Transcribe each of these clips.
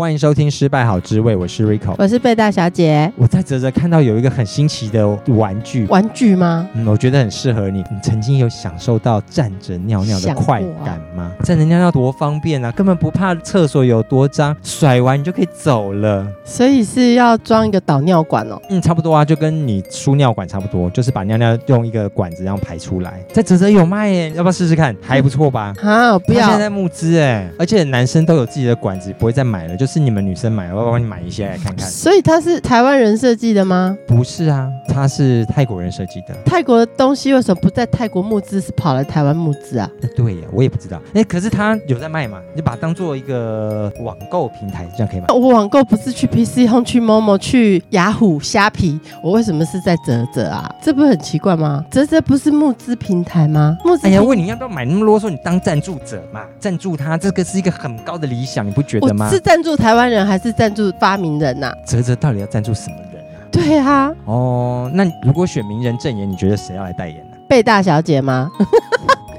欢迎收听《失败好滋味》，我是 Rico，我是贝大小姐。我在泽泽看到有一个很新奇的玩具，玩具吗？嗯，我觉得很适合你。你曾经有享受到站着尿尿的快感吗？啊、站着尿尿多方便啊，根本不怕厕所有多脏，甩完你就可以走了。所以是要装一个导尿管哦。嗯，差不多啊，就跟你输尿管差不多，就是把尿尿用一个管子这样排出来。在泽泽有卖耶，要不要试试看？还不错吧？啊，不要。现在在募资哎，而且男生都有自己的管子，不会再买了，就是你们女生买。我帮你买一些来看看。所以它是台湾人设计的吗？不是啊，它是泰国人设计的。泰国的东西为什么不在泰国募资，是跑来台湾募资啊？对呀，我也不知道。哎，可是它有在卖嘛？你把它当做一个网购平台，这样可以吗？我网购不是去 PC Home、去 Momo、去雅虎、虾皮，我为什么是在泽泽啊？这不是很奇怪吗？泽泽不是募资平台吗？募资。哎呀，问你要不要买那么啰嗦？你当赞助者嘛，赞助他，这个是一个很高的理想，你不觉得吗？是赞助台湾人还是赞助发明人呐、啊？泽泽到底要赞助什么人啊？对啊，哦，那如果选名人证言，你觉得谁要来代言呢？贝大小姐吗？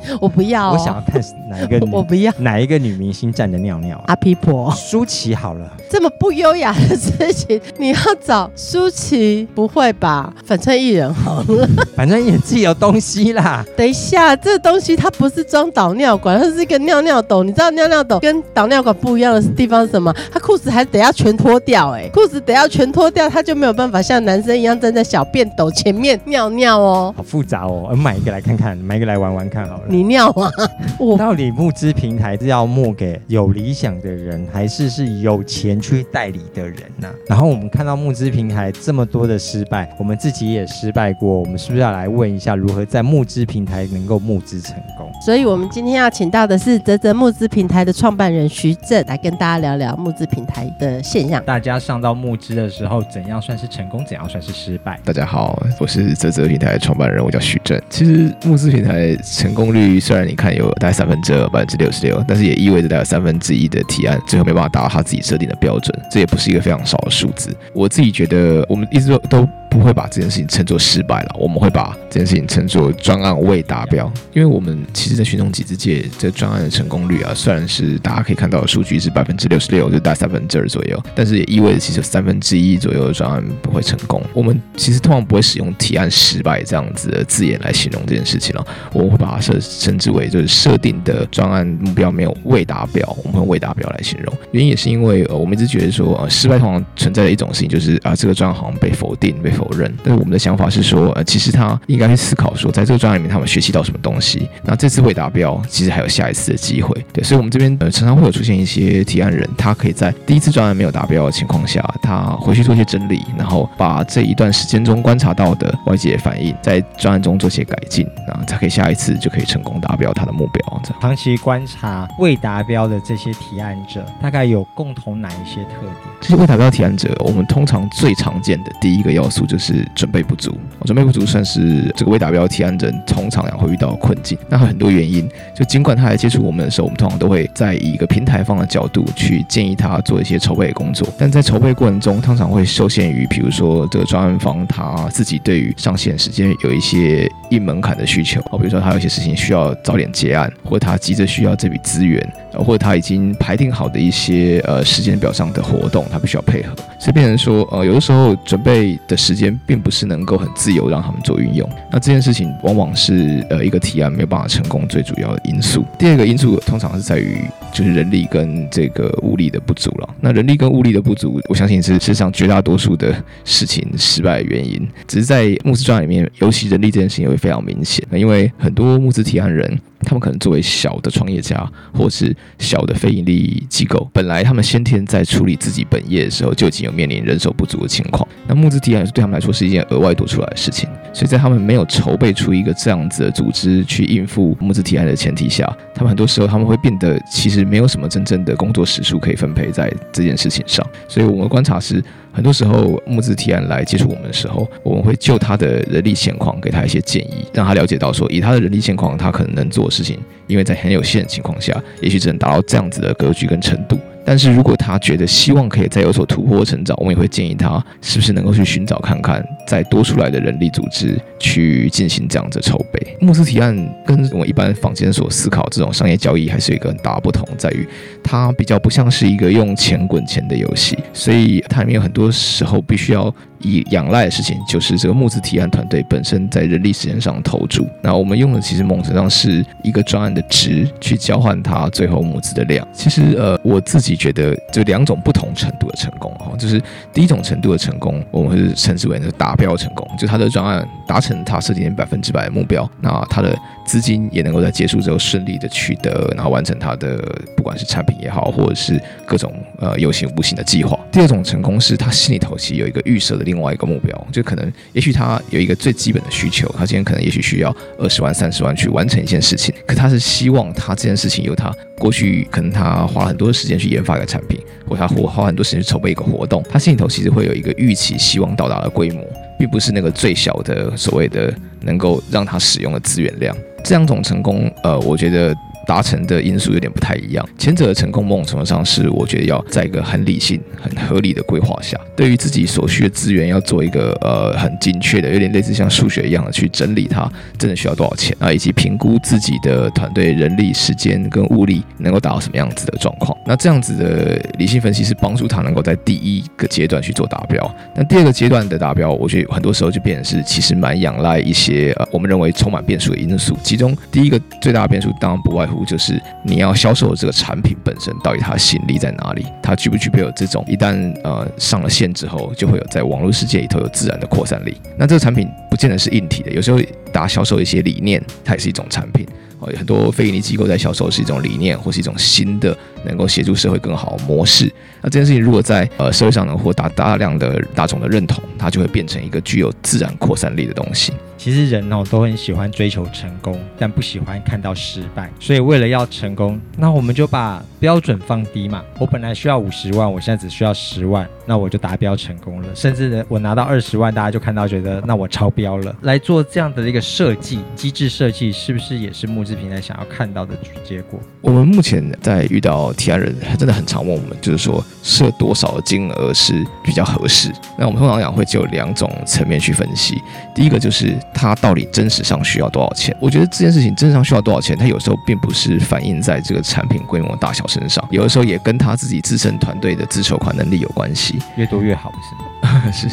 我不要、哦，我想要看哪一个女，我不要哪一个女明星站着尿尿。阿皮婆，舒淇好了，这么不优雅的事情，你要找舒淇？不会吧？反正艺人好了，反正也自己有东西啦。等一下，这个东西它不是装导尿管，它是一个尿尿斗。你知道尿尿斗跟导尿管不一样的地方是什么？它裤子还得要全脱掉、欸，哎，裤子得要全脱掉，它就没有办法像男生一样站在小便斗前面尿尿哦。好复杂哦，我买一个来看看，买一个来玩玩看好了。你尿啊？我到底募资平台是要募给有理想的人，还是是有钱去代理的人呢、啊？然后我们看到募资平台这么多的失败，我们自己也失败过，我们是不是要来问一下，如何在募资平台能够募资成功？所以，我们今天要请到的是泽泽募资平台的创办人徐正，来跟大家聊聊募资平台的现象。大家上到募资的时候，怎样算是成功？怎样算是失败？大家好，我是泽泽平台的创办人，我叫徐正。其实募资平台成功率虽然你看有大概三分之二，百分之六十六，但是也意味着大概三分之一的提案最后没办法达到他自己设定的标准，这也不是一个非常少的数字。我自己觉得，我们一直都都。不会把这件事情称作失败了，我们会把这件事情称作专案未达标，因为我们其实，在寻踪集资界，这专案的成功率啊，虽然是大家可以看到的数据是百分之六十六，就大概三分之二左右，但是也意味着其实三分之一左右的专案不会成功。我们其实通常不会使用提案失败这样子的字眼来形容这件事情了，我们会把它设称之为就是设定的专案目标没有未达标，我们会用未达标来形容。原因也是因为呃，我们一直觉得说，呃，失败通常存在的一种事情就是啊，这个专案好像被否定被。否认，但是我们的想法是说，呃，其实他应该去思考说，在这个专案里面，他们学习到什么东西。那这次未达标，其实还有下一次的机会。对，所以，我们这边呃，常常会有出现一些提案人，他可以在第一次专案没有达标的情况下，他回去做一些整理，然后把这一段时间中观察到的外界反应，在专案中做些改进，然后才可以下一次就可以成功达标他的目标。这样。长期观察未达标的这些提案者，大概有共同哪一些特点？这些未达标提案者，我们通常最常见的第一个要素。就是准备不足，准备不足算是这个未达标提案人通常也会遇到的困境。那很多原因，就尽管他来接触我们的时候，我们通常都会在以一个平台方的角度去建议他做一些筹备工作。但在筹备过程中，通常会受限于，比如说这个专案方他自己对于上线时间有一些硬门槛的需求，比如说他有些事情需要早点结案，或他急着需要这笔资源，或者他已经排定好的一些呃时间表上的活动，他必须要配合。所以变成说，呃，有的时候准备的时间。并不是能够很自由让他们做运用，那这件事情往往是呃一个提案没有办法成功最主要的因素。第二个因素通常是在于就是人力跟这个物力的不足了。那人力跟物力的不足，我相信是世上绝大多数的事情失败的原因。只是在募资专案里面，尤其人力这件事情也会非常明显。那因为很多募资提案人。他们可能作为小的创业家，或是小的非营利机构，本来他们先天在处理自己本业的时候就已经有面临人手不足的情况。那募资提案对他们来说是一件额外多出来的事情，所以在他们没有筹备出一个这样子的组织去应付募资提案的前提下，他们很多时候他们会变得其实没有什么真正的工作时数可以分配在这件事情上。所以我们观察是，很多时候募资提案来接触我们的时候，我们会就他的人力现况给他一些建议，让他了解到说，以他的人力现况，他可能能做的事情，因为在很有限的情况下，也许只能达到这样子的格局跟程度。但是如果他觉得希望可以再有所突破成长，我们也会建议他是不是能够去寻找看看，再多出来的人力组织去进行这样子筹备。慕斯提案跟我们一般坊间所思考这种商业交易还是一个很大的不同，在于它比较不像是一个用钱滚钱的游戏，所以它里面有很多时候必须要。以仰赖的事情就是这个募资提案团队本身在人力时间上投注，那我们用的其实某种程度上是一个专案的值去交换它最后募资的量。其实呃，我自己觉得就两种不同程度的成功哈，就是第一种程度的成功，我们是称之为那个达标成功，就它的专案达成它设定百分之百的目标，那它的资金也能够在结束之后顺利的取得，然后完成它的不管是产品也好，或者是各种呃有形无形的计划。第二种成功是他心里头其实有一个预设的。另外一个目标，就可能，也许他有一个最基本的需求，他今天可能也许需要二十万、三十万去完成一件事情，可他是希望他这件事情由他过去可能他花了很多时间去研发一个产品，或他花花很多时间去筹备一个活动，他心里头其实会有一个预期，希望到达的规模，并不是那个最小的所谓的能够让他使用的资源量。这两种成功，呃，我觉得。达成的因素有点不太一样。前者的成功，某种程度上是我觉得要在一个很理性、很合理的规划下，对于自己所需的资源要做一个呃很精确的，有点类似像数学一样的去整理它，真的需要多少钱啊，以及评估自己的团队人力、时间跟物力能够达到什么样子的状况。那这样子的理性分析是帮助他能够在第一个阶段去做达标。但第二个阶段的达标，我觉得很多时候就变成是其实蛮仰赖一些呃我们认为充满变数的因素。其中第一个最大的变数当然不外乎。就是你要销售的这个产品本身到底它吸引力在哪里？它具不具备有这种一旦呃上了线之后，就会有在网络世界里头有自然的扩散力？那这个产品不见得是硬体的，有时候大家销售一些理念，它也是一种产品。哦，很多非营利机构在销售是一种理念，或是一种新的能够协助社会更好的模式。那这件事情如果在呃社会上能获得大量的大众的认同，它就会变成一个具有自然扩散力的东西。其实人哦都很喜欢追求成功，但不喜欢看到失败。所以为了要成功，那我们就把标准放低嘛。我本来需要五十万，我现在只需要十万，那我就达标成功了。甚至呢，我拿到二十万，大家就看到觉得那我超标了。来做这样的一个设计机制设计，是不是也是募资平台想要看到的结果？我们目前在遇到提案人，真的很常问我们，就是说设多少金额是比较合适？那我们通常讲会就两种层面去分析。第一个就是。它到底真实上需要多少钱？我觉得这件事情真实上需要多少钱，它有时候并不是反映在这个产品规模大小身上，有的时候也跟他自己自身团队的自筹款能力有关系，越多越好，是吗？是。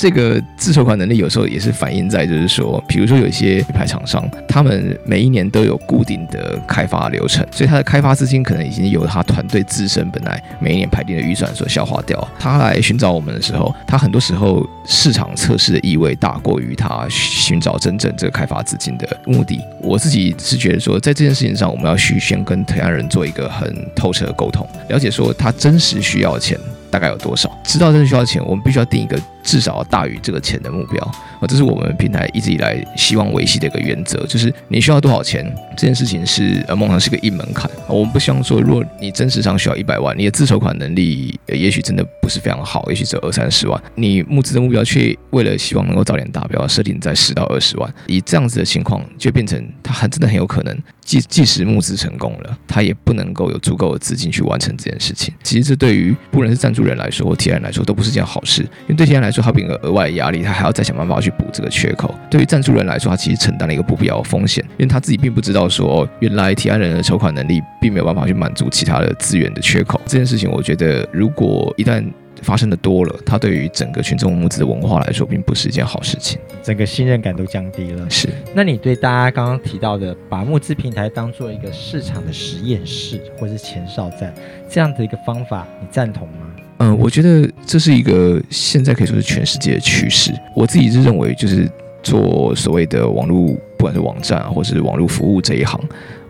这个自筹款能力有时候也是反映在，就是说，比如说有一些品牌厂商，他们每一年都有固定的开发流程，所以他的开发资金可能已经由他团队自身本来每一年排定的预算所消化掉。他来寻找我们的时候，他很多时候市场测试的意味大过于他寻找真正这个开发资金的目的。我自己是觉得说，在这件事情上，我们要去先跟提案人做一个很透彻的沟通，了解说他真实需要钱大概有多少，知道真的需要钱，我们必须要定一个。至少要大于这个钱的目标啊，这是我们平台一直以来希望维系的一个原则，就是你需要多少钱这件事情是呃，梦想是个硬门槛。我们不希望说，如果你真实上需要一百万，你的自筹款能力也许真的不是非常好，也许只有二三十万，你募资的目标却为了希望能够早点达标，设定在十到二十万，以这样子的情况，就变成他还真的很有可能，即即使募资成功了，他也不能够有足够的资金去完成这件事情。其实这对于不论是赞助人来说或提案来说，都不是件好事，因为对提案来说，他比个额外的压力，他还要再想办法去补这个缺口。对于赞助人来说，他其实承担了一个不必要的风险，因为他自己并不知道说，原来提案人的筹款能力并没有办法去满足其他的资源的缺口。这件事情，我觉得如果一旦发生的多了，它对于整个群众募资的文化来说，并不是一件好事情，整个信任感都降低了。是，那你对大家刚刚提到的，把募资平台当做一个市场的实验室或是前哨站这样的一个方法，你赞同吗？嗯，我觉得这是一个现在可以说是全世界的趋势。我自己是认为，就是做所谓的网络，不管是网站啊，或是网络服务这一行。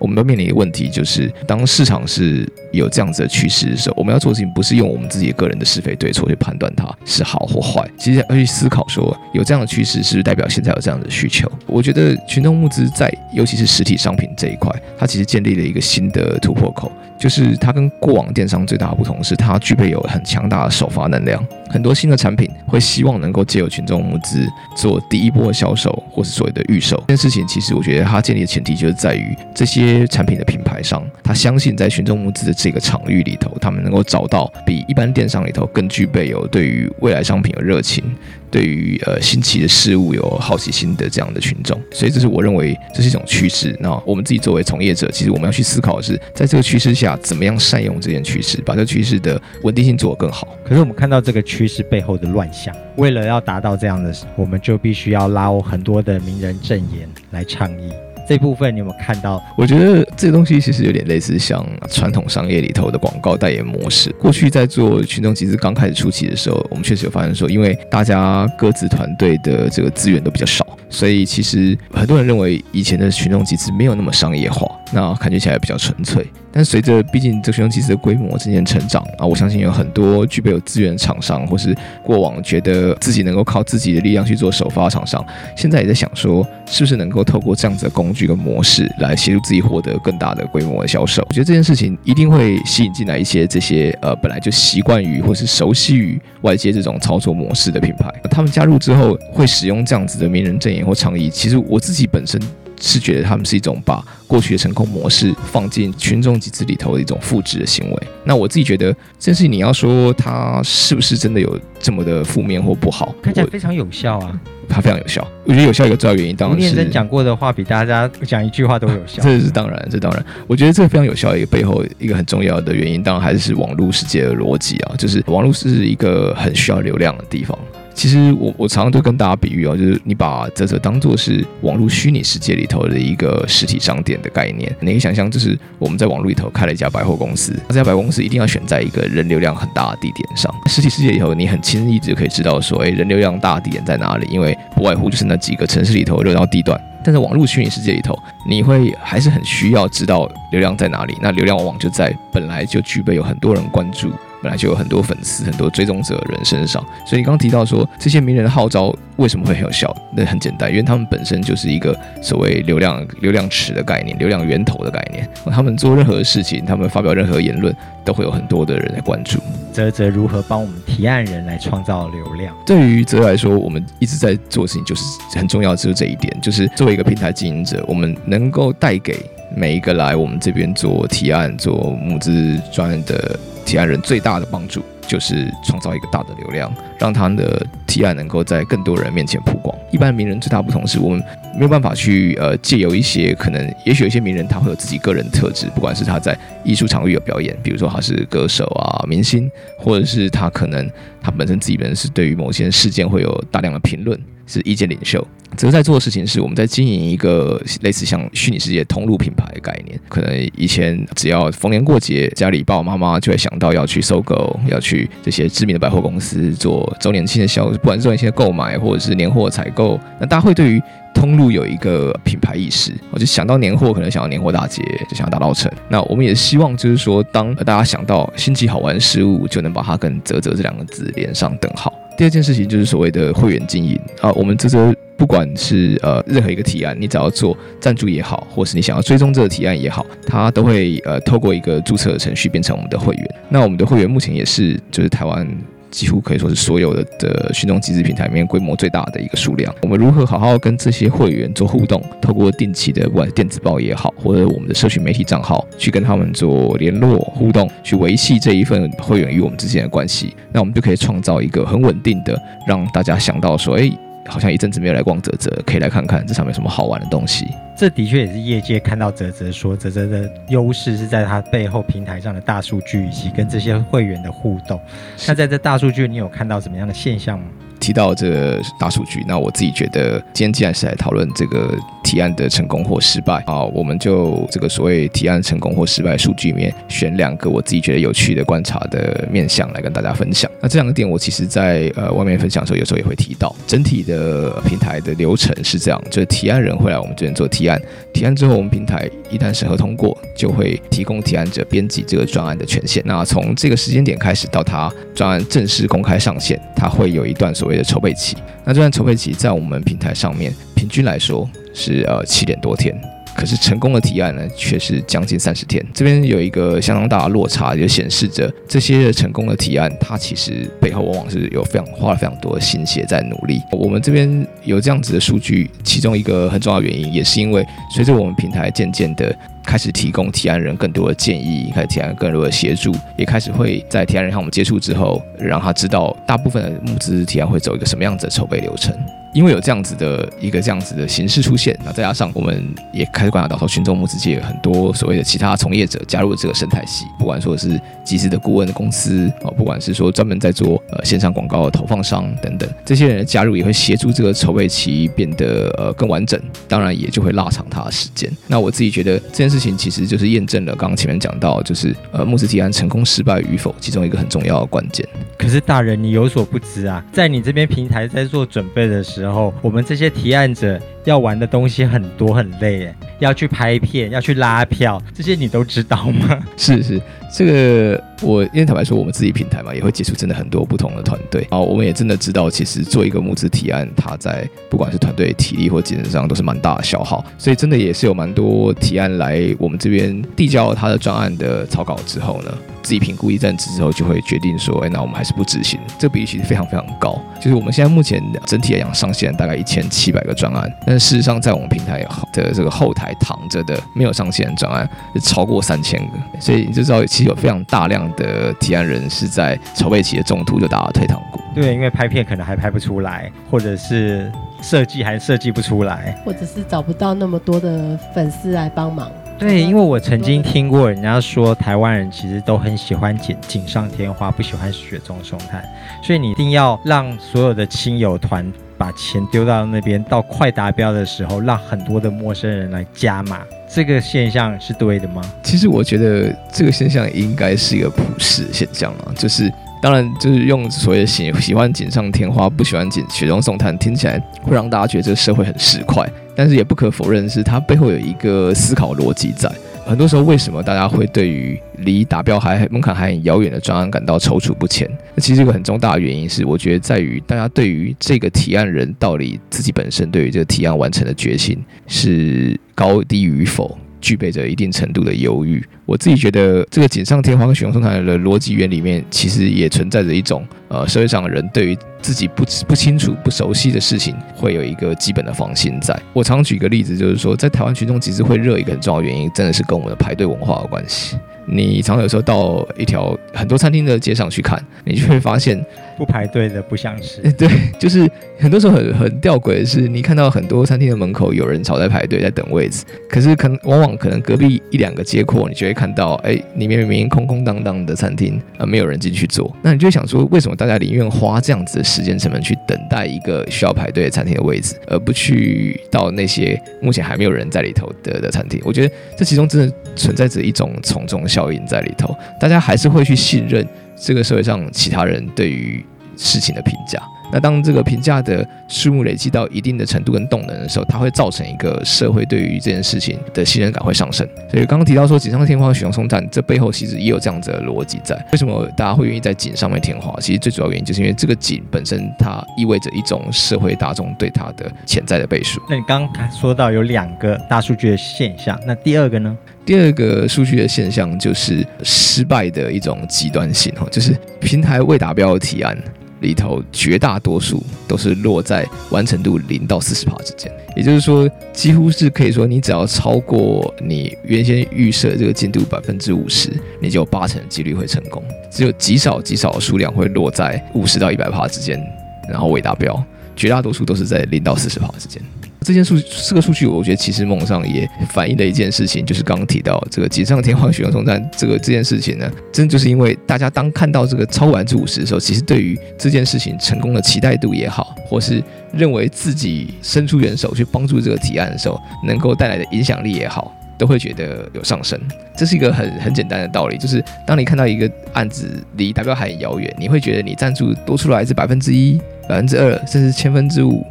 我们都面临一个问题，就是当市场是有这样子的趋势的时候，我们要做的事情不是用我们自己个人的是非对错去判断它是好或坏，其实要去思考说，有这样的趋势是不是代表现在有这样的需求？我觉得群众募资在尤其是实体商品这一块，它其实建立了一个新的突破口，就是它跟过往电商最大的不同是它具备有很强大的首发能量。很多新的产品会希望能够借由群众募资做第一波的销售，或是所谓的预售。这件事情其实我觉得它建立的前提就是在于这些产品的品牌商，他相信在群众募资的这个场域里头，他们能够找到比一般电商里头更具备有对于未来商品的热情。对于呃新奇的事物有好奇心的这样的群众，所以这是我认为这是一种趋势。那我们自己作为从业者，其实我们要去思考的是，在这个趋势下，怎么样善用这件趋势，把这个趋势的稳定性做得更好。可是我们看到这个趋势背后的乱象，为了要达到这样的，我们就必须要拉很多的名人证言来倡议。这部分你有没有看到？我觉得这个东西其实有点类似像传统商业里头的广告代言模式。过去在做群众集资刚开始初期的时候，我们确实有发现说，因为大家各自团队的这个资源都比较少，所以其实很多人认为以前的群众集资没有那么商业化，那感觉起来比较纯粹。但随着毕竟这个群众集资的规模渐渐成长啊，我相信有很多具备有资源的厂商，或是过往觉得自己能够靠自己的力量去做首发厂商，现在也在想说，是不是能够透过这样子的工具这个模式来协助自己获得更大的规模的销售。我觉得这件事情一定会吸引进来一些这些呃本来就习惯于或是熟悉于外界这种操作模式的品牌，他们加入之后会使用这样子的名人证言或倡议。其实我自己本身。是觉得他们是一种把过去的成功模式放进群众集资里头的一种复制的行为。那我自己觉得这是，你要说它是不是真的有这么的负面或不好？看起来非常有效啊，它非常有效。我觉得有效一个重要原因，当然是念真讲过的话比大家讲一句话都有效。这是当然，这当然。我觉得这个非常有效的一个背后一个很重要的原因，当然还是网络世界的逻辑啊，就是网络是一个很需要流量的地方。其实我我常常都跟大家比喻哦，就是你把啧啧当做是网络虚拟世界里头的一个实体商店的概念，你可以想象，就是我们在网络里头开了一家百货公司，这家百货公司一定要选在一个人流量很大的地点上。实体世界里头，你很轻易就可以知道说，哎，人流量大的地点在哪里，因为不外乎就是那几个城市里头热闹地段。但在网络虚拟世界里头，你会还是很需要知道流量在哪里。那流量往往就在本来就具备有很多人关注。本来就有很多粉丝、很多追踪者的人身上，所以你刚刚提到说这些名人的号召为什么会很有效？那很简单，因为他们本身就是一个所谓流量、流量池的概念、流量源头的概念。他们做任何事情，他们发表任何言论，都会有很多的人来关注。泽泽如何帮我们提案人来创造流量？对于泽来说，我们一直在做的事情就是很重要，就是这一点，就是作为一个平台经营者，我们能够带给每一个来我们这边做提案、做募资专案的。提案人最大的帮助就是创造一个大的流量，让他的提案能够在更多人面前曝光。一般名人最大不同是我们没有办法去呃借由一些可能，也许有些名人他会有自己个人特质，不管是他在艺术场域有表演，比如说他是歌手啊、明星，或者是他可能他本身自己本身是对于某些事件会有大量的评论。是意见领袖，啧在做的事情是我们在经营一个类似像虚拟世界通路品牌的概念。可能以前只要逢年过节，家里爸爸妈妈就会想到要去搜狗，要去这些知名的百货公司做周年庆的销，不管是周年庆的购买或者是年货采购，那大家会对于通路有一个品牌意识。我就想到年货，可能想到年货大街，就想要大稻埕。那我们也希望就是说，当大家想到新奇好玩的事物，就能把它跟啧啧这两个字连上等号。第二件事情就是所谓的会员经营啊，我们这这不管是呃任何一个提案，你只要做赞助也好，或是你想要追踪这个提案也好，它都会呃透过一个注册程序变成我们的会员。那我们的会员目前也是就是台湾。几乎可以说是所有的的群众机制平台里面规模最大的一个数量。我们如何好好跟这些会员做互动？透过定期的不管是电子报也好，或者我们的社群媒体账号，去跟他们做联络互动，去维系这一份会员与我们之间的关系。那我们就可以创造一个很稳定的，让大家想到说，哎。好像一阵子没有来逛泽泽，可以来看看这上面有什么好玩的东西。这的确也是业界看到泽泽说泽泽的优势是在它背后平台上的大数据以及跟这些会员的互动。那在这大数据，你有看到什么样的现象吗？提到这大数据，那我自己觉得，今天既然是来讨论这个提案的成功或失败啊，我们就这个所谓提案成功或失败数据里面选两个我自己觉得有趣的观察的面向来跟大家分享。那这两个点，我其实在呃外面分享的时候，有时候也会提到。整体的平台的流程是这样，就是提案人会来我们这边做提案，提案之后，我们平台一旦审核通过，就会提供提案者编辑这个专案的权限。那从这个时间点开始到他专案正式公开上线，他会有一段所谓的筹备期，那这段筹备期在我们平台上面，平均来说是呃七点多天。可是成功的提案呢，却是将近三十天。这边有一个相当大的落差，也显示着这些成功的提案，它其实背后往往是有非常花了非常多的心血在努力。我们这边有这样子的数据，其中一个很重要的原因，也是因为随着我们平台渐渐的开始提供提案人更多的建议，开始提案更多的协助，也开始会在提案人和我们接触之后，让他知道大部分的募资提案会走一个什么样子的筹备流程。因为有这样子的一个这样子的形式出现，那再加上我们也开始观察到说，群众募资界很多所谓的其他从业者加入了这个生态系，不管说是集资的顾问的公司啊，不管是说专门在做呃线上广告的投放商等等，这些人的加入也会协助这个筹备期变得呃更完整，当然也就会拉长它的时间。那我自己觉得这件事情其实就是验证了刚刚前面讲到，就是呃募资提案成功失败与否其中一个很重要的关键。可是大人，你有所不知啊，在你这边平台在做准备的时，然后我们这些提案者要玩的东西很多很累耶，要去拍片，要去拉票，这些你都知道吗？是是，这个我因为坦白说，我们自己平台嘛，也会接触真的很多不同的团队，啊我们也真的知道，其实做一个募资提案，它在不管是团队体力或精神上都是蛮大的消耗，所以真的也是有蛮多提案来我们这边递交了他的专案的草稿之后呢。自己评估一阵子之后，就会决定说，哎，那我们还是不执行。这个比例其实非常非常高，就是我们现在目前整体来讲上线大概一千七百个专案，但是事实上在我们平台的这个后台躺着的没有上线的专案超过三千个，所以你就知道其实有非常大量的提案人是在筹备期的中途就打了退堂鼓。对，因为拍片可能还拍不出来，或者是设计还设计不出来，或者是找不到那么多的粉丝来帮忙。对，因为我曾经听过人家说，台湾人其实都很喜欢锦锦上添花，不喜欢雪中送炭，所以你一定要让所有的亲友团把钱丢到那边，到快达标的时候，让很多的陌生人来加码，这个现象是对的吗？其实我觉得这个现象应该是一个普世现象啊，就是。当然，就是用所谓喜喜欢锦上添花，不喜欢锦雪中送炭，听起来会让大家觉得这个社会很市侩。但是也不可否认是，它背后有一个思考逻辑在。很多时候，为什么大家会对于离达标还门槛还很遥远的专案感到踌躇不前？那其实一个很重大的原因是，我觉得在于大家对于这个提案人到底自己本身对于这个提案完成的决心是高低与否。具备着一定程度的犹豫，我自己觉得这个锦上添花跟雪中送炭的逻辑原理里面，其实也存在着一种呃社会上的人对于自己不不清楚、不熟悉的事情，会有一个基本的放心在。我常举一个例子，就是说在台湾群众其实会热一个很重要原因，真的是跟我们的排队文化有关系。你常有时候到一条很多餐厅的街上去看，你就会发现不排队的不想吃。对，就是很多时候很很吊诡的是，你看到很多餐厅的门口有人吵在排队在等位置，可是可能往往可能隔壁一两个街廓，你就会看到，哎，里面明明空空荡荡的餐厅啊，没有人进去坐。那你就想说，为什么大家宁愿花这样子的时间成本去等待一个需要排队的餐厅的位置，而不去到那些目前还没有人在里头的的餐厅？我觉得这其中真的存在着一种从众。效应在里头，大家还是会去信任这个社会上其他人对于事情的评价。那当这个评价的数目累积到一定的程度跟动能的时候，它会造成一个社会对于这件事情的信任感会上升。所以刚刚提到说锦上添花、雪中送炭，这背后其实也有这样子的逻辑在。为什么大家会愿意在锦上面添花？其实最主要原因就是因为这个锦本身它意味着一种社会大众对它的潜在的倍数。那你刚刚说到有两个大数据的现象，那第二个呢？第二个数据的现象就是失败的一种极端性哦，就是平台未达标的提案里头，绝大多数都是落在完成度零到四十趴之间。也就是说，几乎是可以说，你只要超过你原先预设这个进度百分之五十，你就有八成的几率会成功。只有极少极少的数量会落在五十到一百帕之间，然后未达标。绝大多数都是在零到四十趴之间。这件数这个数据，我觉得其实梦上也反映了一件事情，就是刚刚提到这个锦上添花、雪中送炭这个这件事情呢，真就是因为大家当看到这个超过百分之五十的时候，其实对于这件事情成功的期待度也好，或是认为自己伸出援手去帮助这个提案的时候，能够带来的影响力也好，都会觉得有上升。这是一个很很简单的道理，就是当你看到一个案子离达标还很遥远，你会觉得你赞助多出来是百分之一、百分之二，甚至千分之五。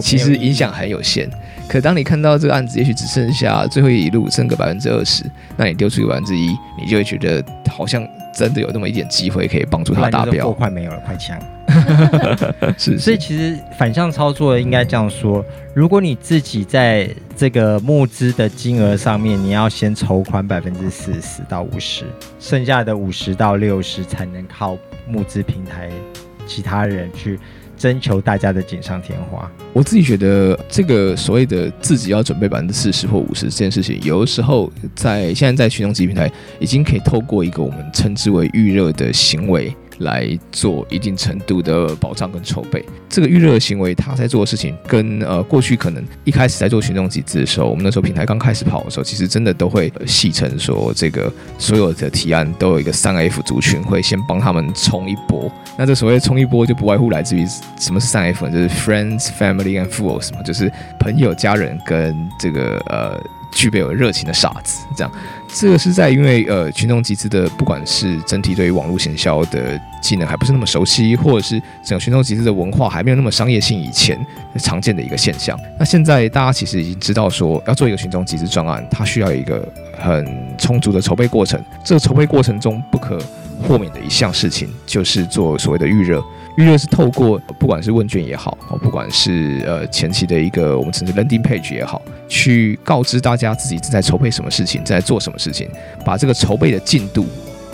其实影响很有限，可当你看到这个案子，也许只剩下最后一路，剩个百分之二十，那你丢出个百分之一，你就会觉得好像真的有那么一点机会可以帮助他达标。快没有了，快枪。是，所以其实反向操作应该这样说：如果你自己在这个募资的金额上面，你要先筹款百分之四十到五十，剩下的五十到六十才能靠募资平台其他人去。征求大家的锦上添花。我自己觉得，这个所谓的自己要准备百分之四十或五十这件事情，有的时候在现在在群众集平台，已经可以透过一个我们称之为预热的行为。来做一定程度的保障跟筹备，这个预热行为，他在做的事情跟呃过去可能一开始在做群众集资的时候，我们那时候平台刚开始跑的时候，其实真的都会戏称说，这个所有的提案都有一个三 F 族群会先帮他们冲一波。那这所谓冲一波，就不外乎来自于什么是三 F？就是 Friends、Family and Fools 嘛，就是朋友、家人跟这个呃。具备有热情的傻子，这样，这个是在因为呃群众集资的，不管是整体对于网络行销的技能还不是那么熟悉，或者是整个群众集资的文化还没有那么商业性以前常见的一个现象。那现在大家其实已经知道说，要做一个群众集资专案，它需要一个很充足的筹备过程。这个筹备过程中不可豁免的一项事情，就是做所谓的预热。预热是透过不管是问卷也好，哦，不管是呃前期的一个我们称之 landing page 也好，去告知大家自己正在筹备什么事情，正在做什么事情，把这个筹备的进度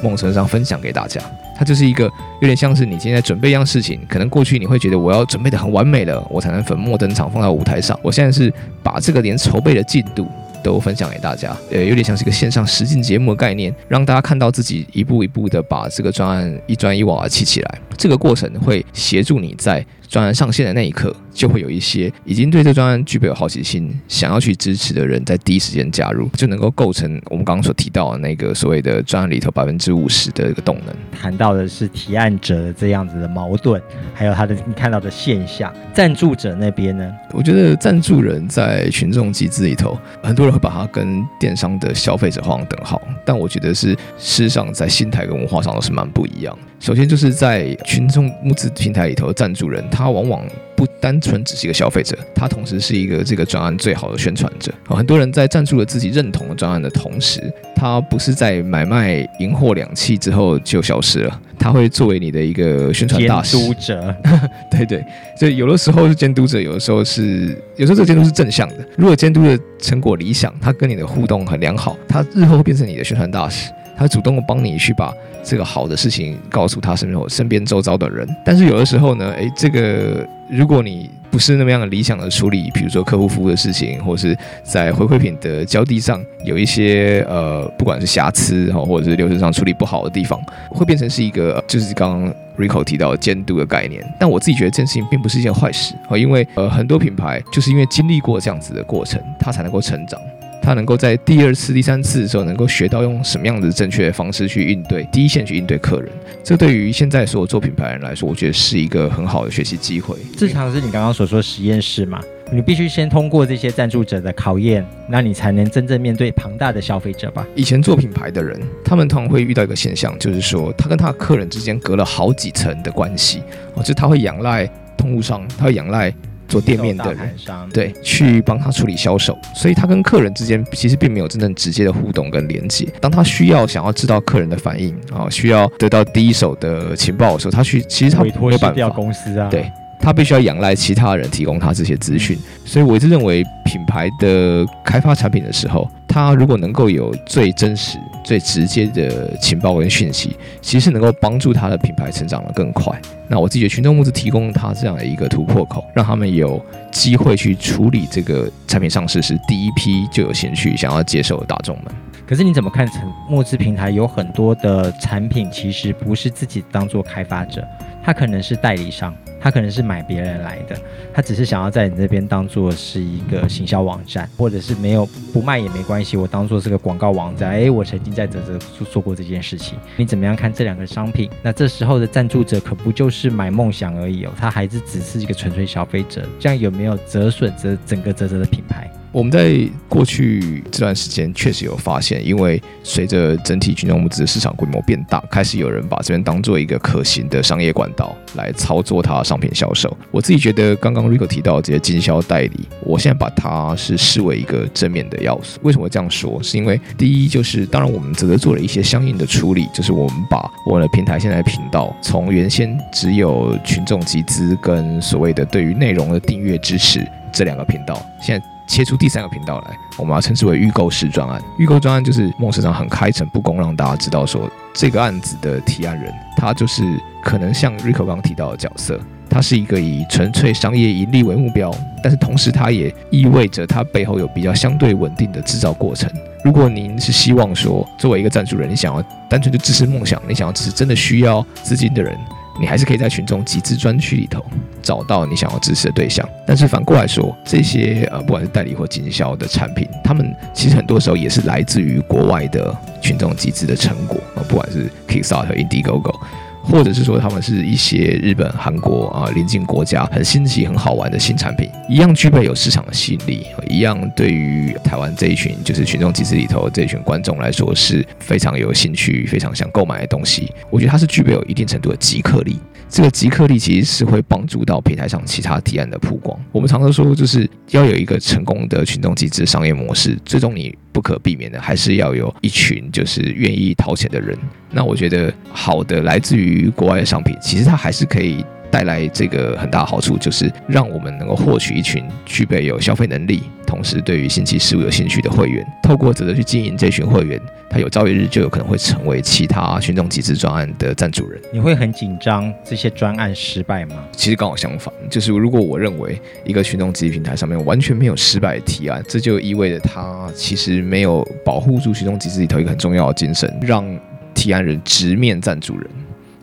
某种程度上分享给大家。它就是一个有点像是你今天在准备一样事情，可能过去你会觉得我要准备得很完美了，我才能粉墨登场放到舞台上。我现在是把这个连筹备的进度。都分享给大家，呃，有点像是一个线上实境节目的概念，让大家看到自己一步一步的把这个专案一砖一瓦砌起来。这个过程会协助你在专案上线的那一刻，就会有一些已经对这专案具备有好奇心，想要去支持的人，在第一时间加入，就能够构成我们刚刚所提到的那个所谓的专案里头百分之五十的一个动能。谈到的是提案者的这样子的矛盾，还有他的你看到的现象。赞助者那边呢？我觉得赞助人在群众集资里头，很多人会把它跟电商的消费者画上等号，但我觉得是事实上在心态跟文化上都是蛮不一样。首先就是在群众募资平台里头赞助人，他往往不单纯只是一个消费者，他同时是一个这个专案最好的宣传者。很多人在赞助了自己认同的专案的同时，他不是在买卖银货两訖之后就消失了，他会作为你的一个宣传大使。监督者，对对，所以有的时候是监督者，有的时候是，有时候这个监督是正向的。如果监督的成果理想，他跟你的互动很良好，他日后会变成你的宣传大使。他主动的帮你去把这个好的事情告诉他身边身边周遭的人，但是有的时候呢，诶，这个如果你不是那么样的理想的处理，比如说客户服务的事情，或是在回馈品的交递上有一些呃，不管是瑕疵哈，或者是流程上处理不好的地方，会变成是一个就是刚刚 Rico 提到的监督的概念。但我自己觉得这件事情并不是一件坏事啊，因为呃很多品牌就是因为经历过这样子的过程，它才能够成长。他能够在第二次、第三次的时候，能够学到用什么样的正确的方式去应对第一线去应对客人。这对于现在所有做品牌人来说，我觉得是一个很好的学习机会。这常是你刚刚所说的实验室嘛？你必须先通过这些赞助者的考验，那你才能真正面对庞大的消费者吧？以前做品牌的人，他们通常会遇到一个现象，就是说他跟他的客人之间隔了好几层的关系，哦，就他会仰赖通路商，他会仰赖。做店面的人，对，去帮他处理销售，所以他跟客人之间其实并没有真正直接的互动跟连接。当他需要想要知道客人的反应啊，需要得到第一手的情报的时候，他去其实他没有办法，公司啊，对，他必须要仰赖其他人提供他这些资讯。所以我一直认为，品牌的开发产品的时候，他如果能够有最真实、最直接的情报跟讯息，其实能够帮助他的品牌成长得更快。那我自己觉得群众募资提供他这样的一个突破口，让他们有机会去处理这个产品上市时第一批就有兴趣想要接受的大众们。可是你怎么看成募资平台有很多的产品其实不是自己当做开发者，他可能是代理商。他可能是买别人来的，他只是想要在你这边当做是一个行销网站，或者是没有不卖也没关系，我当做是个广告网站。诶，我曾经在泽泽做做过这件事情。你怎么样看这两个商品？那这时候的赞助者可不就是买梦想而已哦，他还是只是一个纯粹消费者，这样有没有折损这整个泽泽的品牌？我们在过去这段时间确实有发现，因为随着整体群众募资市场规模变大，开始有人把这边当做一个可行的商业管道来操作它商品销售。我自己觉得，刚刚 Rico 提到的这些经销代理，我现在把它是视为一个正面的要素。为什么这样说？是因为第一，就是当然我们则做了一些相应的处理，就是我们把我们的平台现在频道从原先只有群众集资跟所谓的对于内容的订阅支持这两个频道，现在。切出第三个频道来，我们要称之为预购式专案。预购专案就是孟社长很开诚布公，让大家知道说这个案子的提案人，他就是可能像 Rico 刚提到的角色，他是一个以纯粹商业盈利为目标，但是同时他也意味着他背后有比较相对稳定的制造过程。如果您是希望说作为一个赞助人，你想要单纯就支持梦想，你想要支持真的需要资金的人。你还是可以在群众集资专区里头找到你想要支持的对象，但是反过来说，这些呃不管是代理或经销的产品，他们其实很多时候也是来自于国外的群众集资的成果啊，不管是 Kickstarter、Indiegogo。或者是说他们是一些日本、韩国啊邻近国家很新奇、很好玩的新产品，一样具备有市场的吸引力，一样对于台湾这一群就是群众集资里头这一群观众来说是非常有兴趣、非常想购买的东西。我觉得它是具备有一定程度的即刻力，这个即刻力其实是会帮助到平台上其他提案的曝光。我们常常说，就是要有一个成功的群众集资商业模式，最终你。不可避免的，还是要有一群就是愿意掏钱的人。那我觉得好的来自于国外的商品，其实它还是可以带来这个很大好处，就是让我们能够获取一群具备有消费能力。同时，对于新奇事物有兴趣的会员，透过泽泽去经营这群会员，他有朝一日就有可能会成为其他群众集资专案的赞助人。你会很紧张这些专案失败吗？其实刚好相反，就是如果我认为一个群众集资平台上面完全没有失败的提案，这就意味着他其实没有保护住群众集资里头一个很重要的精神，让提案人直面赞助人。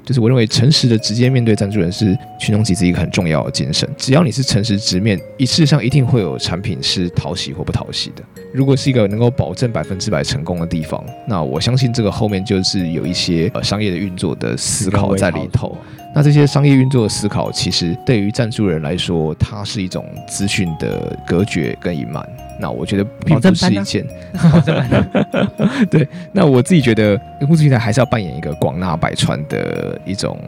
就是我认为诚实的直接面对赞助人是群众集资一个很重要的精神。只要你是诚实直面，一事实上一定会有产品是讨喜或不讨喜的。如果是一个能够保证百分之百成功的地方，那我相信这个后面就是有一些呃商业的运作的思考在里头。那这些商业运作的思考，其实对于赞助人来说，它是一种资讯的隔绝跟隐瞒。那我觉得并不是一件，对。那我自己觉得，募资平台还是要扮演一个广纳百川的一种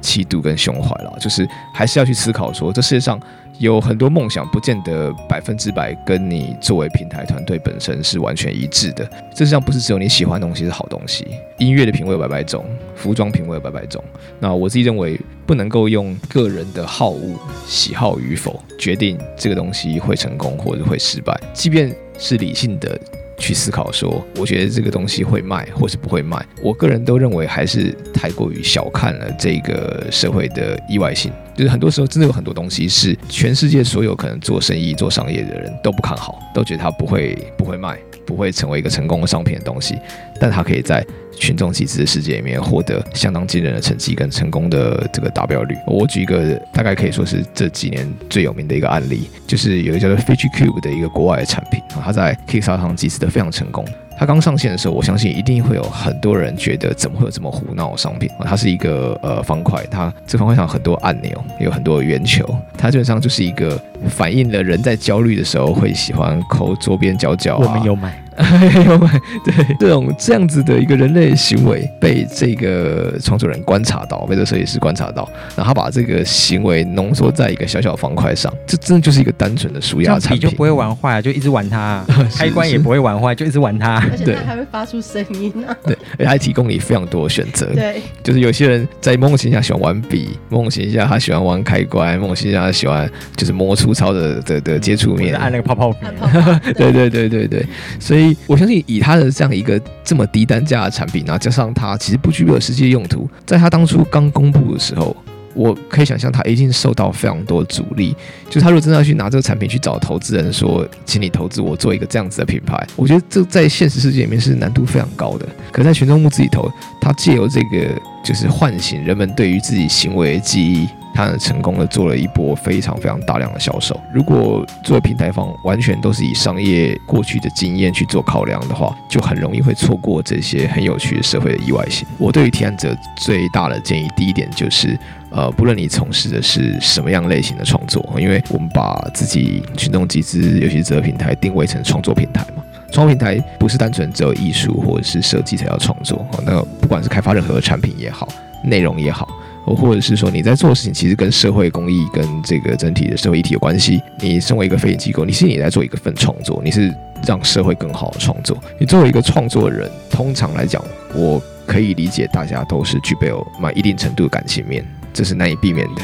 气度跟胸怀了，就是还是要去思考说，这世界上。有很多梦想，不见得百分之百跟你作为平台团队本身是完全一致的。这实上不是只有你喜欢的东西是好东西，音乐的品味有百百种，服装品味有百百种。那我自己认为，不能够用个人的好恶、喜好与否决定这个东西会成功或者会失败。即便是理性的。去思考说，我觉得这个东西会卖或是不会卖，我个人都认为还是太过于小看了这个社会的意外性。就是很多时候真的有很多东西是全世界所有可能做生意、做商业的人都不看好，都觉得它不会不会卖，不会成为一个成功的商品的东西，但它可以在。群众集资的世界里面获得相当惊人的成绩跟成功的这个达标率。我举一个大概可以说是这几年最有名的一个案例，就是有一个叫做 Fidget Cube 的一个国外的产品啊，它在 Kickstarter 上集资的非常成功。它刚上线的时候，我相信一定会有很多人觉得怎么会有这么胡闹的商品？它是一个呃方块，它这方块上有很多按钮，有很多圆球，它基本上就是一个反映了人在焦虑的时候会喜欢抠周边角角。我们有买。有没对这种这样子的一个人类行为被这个创作人观察到，被这个设计师观察到，然后他把这个行为浓缩在一个小小方块上，这真的就是一个单纯的舒压产品，就不会玩坏，就一直玩它，开关也不会玩坏，就一直玩它，对，还会发出声音呢、啊。对，而且还提供你非常多的选择。对，就是有些人在某种情况下喜欢玩笔，某种情况下他喜欢玩开关，某种情况下他喜欢就是摸粗糙的的的接触面，按那个泡泡泡泡。对 对对对对，所以。以我相信以他的这样一个这么低单价的产品，然后加上他其实不具备实际用途，在他当初刚公布的时候，我可以想象他一定受到非常多阻力。就是他如果真的要去拿这个产品去找投资人说，请你投资我做一个这样子的品牌，我觉得这在现实世界里面是难度非常高的。可在群众募资里头，他借由这个就是唤醒人们对于自己行为的记忆。他很成功的做了一波非常非常大量的销售。如果作为平台方完全都是以商业过去的经验去做考量的话，就很容易会错过这些很有趣的社会的意外性。我对于提案者最大的建议，第一点就是，呃，不论你从事的是什么样类型的创作，因为我们把自己群众集资游戏这个平台定位成创作平台嘛。创作平台不是单纯只有艺术或者是设计才要创作，那不管是开发任何的产品也好，内容也好。或者是说你在做的事情其实跟社会公益、跟这个整体的社会议题有关系。你身为一个非营机构，你是你在做一个份创作，你是让社会更好的创作。你作为一个创作人，通常来讲，我可以理解大家都是具备有蛮一定程度的感情面，这是难以避免的。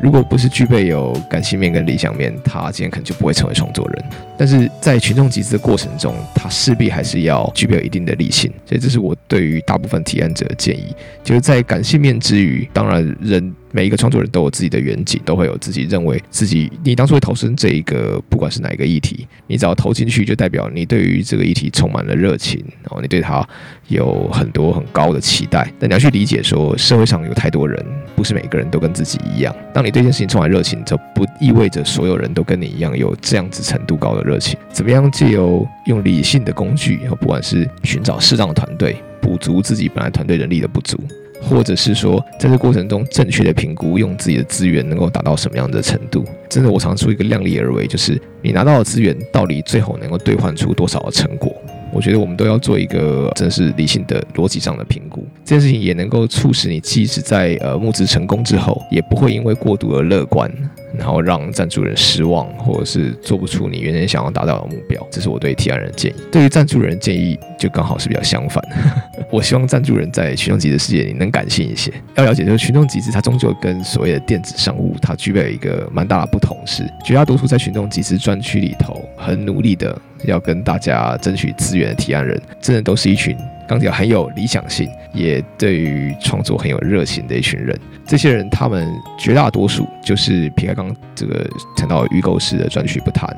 如果不是具备有感性面跟理想面，他今天可能就不会成为创作人。但是在群众集资的过程中，他势必还是要具备一定的理性。所以这是我对于大部分提案者的建议，就是在感性面之余，当然人。每一个创作人都有自己的远景，都会有自己认为自己。你当初会投身这一个，不管是哪一个议题，你只要投进去，就代表你对于这个议题充满了热情，然后你对他有很多很高的期待。但你要去理解说，社会上有太多人，不是每个人都跟自己一样。当你对这件事情充满热情，这不意味着所有人都跟你一样有这样子程度高的热情。怎么样借由用理性的工具，不管是寻找适当的团队，补足自己本来团队人力的不足。或者是说，在这过程中正确的评估，用自己的资源能够达到什么样的程度？真的，我常出一个量力而为，就是你拿到的资源到底最后能够兑换出多少的成果？我觉得我们都要做一个真是理性的逻辑上的评估。这件事情也能够促使你，即使在呃募资成功之后，也不会因为过度而乐观。然后让赞助人失望，或者是做不出你原先想要达到的目标，这是我对提案人的建议。对于赞助人建议，就刚好是比较相反。我希望赞助人在群众集资世界里能感性一些。要了解，就是群众集资，它终究跟所谓的电子商务，它具备一个蛮大的不同，是绝大多数在群众集资专区里头很努力的要跟大家争取资源的提案人，真的都是一群。钢铁很有理想性，也对于创作很有热情的一群人。这些人，他们绝大多数就是撇开刚这个谈到预购式的专区不谈，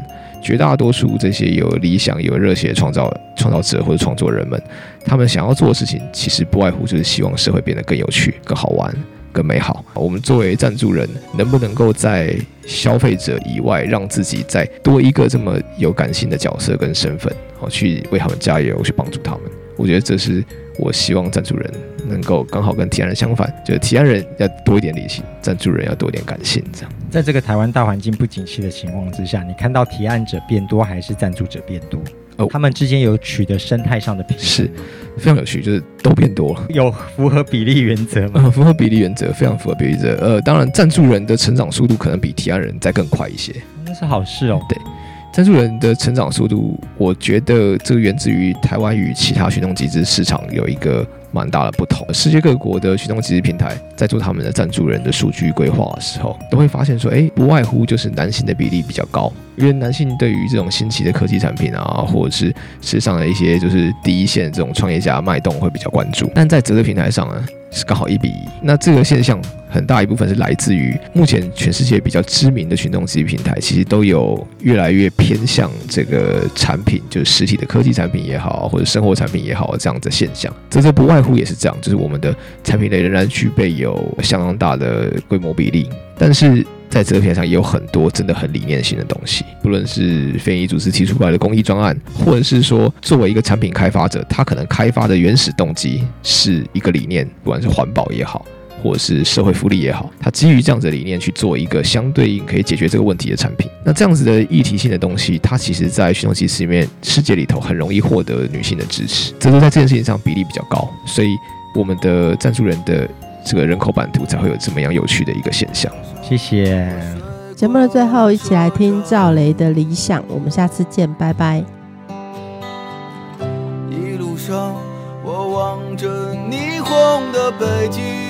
绝大多数这些有理想、有热血的创造创造者或者创作人们，他们想要做的事情，其实不外乎就是希望社会变得更有趣、更好玩、更美好。我们作为赞助人，能不能够在消费者以外，让自己再多一个这么有感性的角色跟身份，好去为他们加油，去帮助他们？我觉得这是我希望赞助人能够刚好跟提案人相反，就是提案人要多一点理性，赞助人要多一点感性。这样，在这个台湾大环境不景气的情况之下，你看到提案者变多还是赞助者变多？哦，他们之间有取得生态上的平衡，是非常有趣，就是都变多了，有符合比例原则吗？嗯，符合比例原则，非常符合比例原则。呃，当然，赞助人的成长速度可能比提案人再更快一些，那是好事哦。对。赞助人的成长速度，我觉得这源自于台湾与其他群众集资市场有一个蛮大的不同。世界各国的群众集资平台在做他们的赞助人的数据规划的时候，都会发现说，哎，不外乎就是男性的比例比较高，因为男性对于这种新奇的科技产品啊，或者是时尚的一些就是第一线这种创业家脉动会比较关注。但在这个平台上呢，是刚好一比一。那这个现象。很大一部分是来自于目前全世界比较知名的群众集平台，其实都有越来越偏向这个产品，就是实体的科技产品也好，或者生活产品也好，这样的现象。这这不外乎也是这样，就是我们的产品类仍然具备有相当大的规模比例，但是在这个平台上也有很多真的很理念性的东西，不论是非遗组织提出来的公益专案，或者是说作为一个产品开发者，他可能开发的原始动机是一个理念，不管是环保也好。或者是社会福利也好，它基于这样子的理念去做一个相对应可以解决这个问题的产品。那这样子的议题性的东西，它其实在群众集资里面世界里头很容易获得女性的支持，这都在这件事情上比例比较高，所以我们的赞助人的这个人口版图才会有这么样有趣的一个现象。谢谢。节目的最后，一起来听赵雷的理想。我们下次见，拜拜。一路上，我望着霓虹的北京。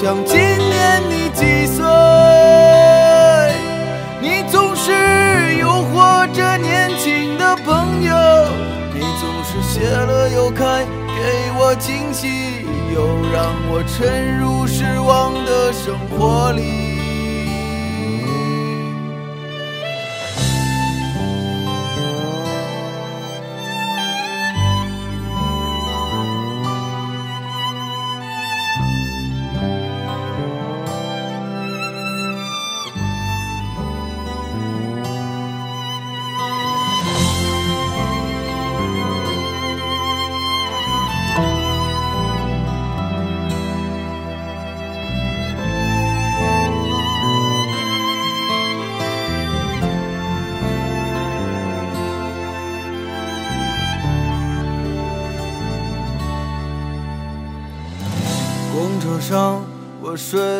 想今年你几岁？你总是诱惑着年轻的朋友，你总是谢了又开，给我惊喜，又让我沉入失望的生活里。睡